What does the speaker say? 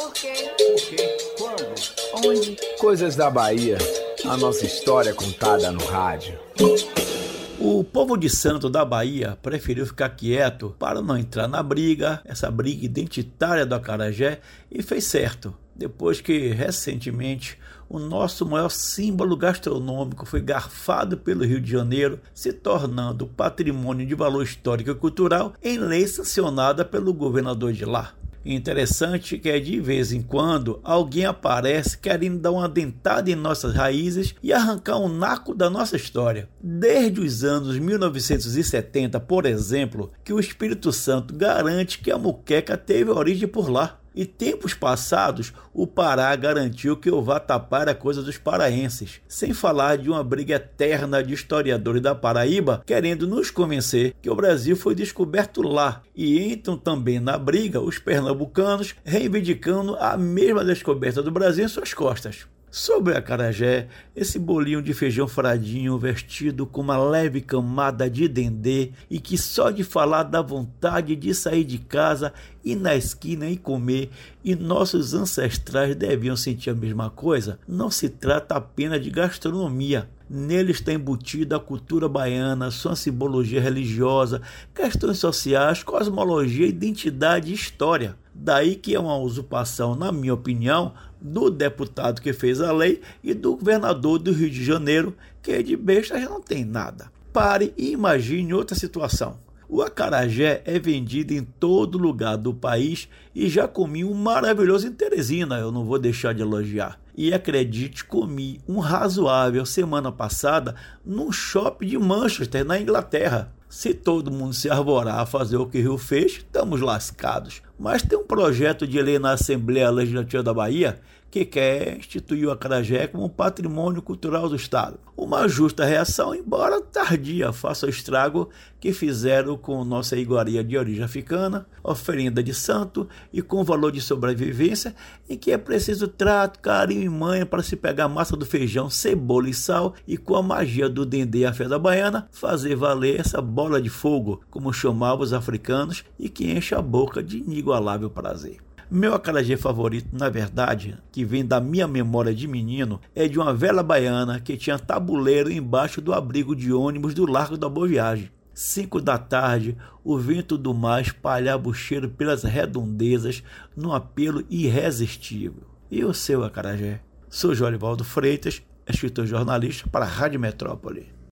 Por quê? Por quê? Quando? Onde? Coisas da Bahia. A nossa história contada no rádio. O povo de Santo da Bahia preferiu ficar quieto para não entrar na briga, essa briga identitária do Acarajé, e fez certo, depois que recentemente o nosso maior símbolo gastronômico foi garfado pelo Rio de Janeiro, se tornando patrimônio de valor histórico e cultural em lei sancionada pelo governador de lá. Interessante que é de vez em quando alguém aparece querendo dar uma dentada em nossas raízes e arrancar um naco da nossa história. Desde os anos 1970, por exemplo, que o Espírito Santo garante que a muqueca teve origem por lá. E tempos passados, o Pará garantiu que o vatapá era coisa dos paraenses, sem falar de uma briga eterna de historiadores da Paraíba querendo nos convencer que o Brasil foi descoberto lá, e entram também na briga os pernambucanos reivindicando a mesma descoberta do Brasil em suas costas. Sobre a carajé, esse bolinho de feijão fradinho vestido com uma leve camada de dendê e que só de falar dá vontade de sair de casa, ir na esquina e comer, e nossos ancestrais deviam sentir a mesma coisa, não se trata apenas de gastronomia. Nele está embutida a cultura baiana, sua simbologia religiosa, questões sociais, cosmologia, identidade e história. Daí que é uma usurpação, na minha opinião, do deputado que fez a lei e do governador do Rio de Janeiro, que de besta já não tem nada. Pare e imagine outra situação. O acarajé é vendido em todo lugar do país e já comi um maravilhoso em Teresina, eu não vou deixar de elogiar. E acredite, comi um razoável semana passada num shopping de Manchester, na Inglaterra. Se todo mundo se arvorar a fazer o que Rio fez, estamos lascados. Mas tem um projeto de lei na Assembleia Legislativa da Bahia que quer instituir o acarajé como patrimônio cultural do Estado. Uma justa reação, embora tardia, faça o estrago que fizeram com nossa iguaria de origem africana, oferenda de santo e com valor de sobrevivência, em que é preciso trato, carinho e manha para se pegar a massa do feijão, cebola e sal e com a magia do dendê a fé da baiana fazer valer essa bola de fogo, como chamavam os africanos, e que enche a boca de inigualável prazer. Meu acarajé favorito, na verdade, que vem da minha memória de menino, é de uma vela baiana que tinha tabuleiro embaixo do abrigo de ônibus do Largo da Boa Viagem. Cinco da tarde, o vento do mar espalhava o cheiro pelas redondezas num apelo irresistível. E o seu acarajé? Sou Jorivaldo Freitas, escritor jornalista para a Rádio Metrópole.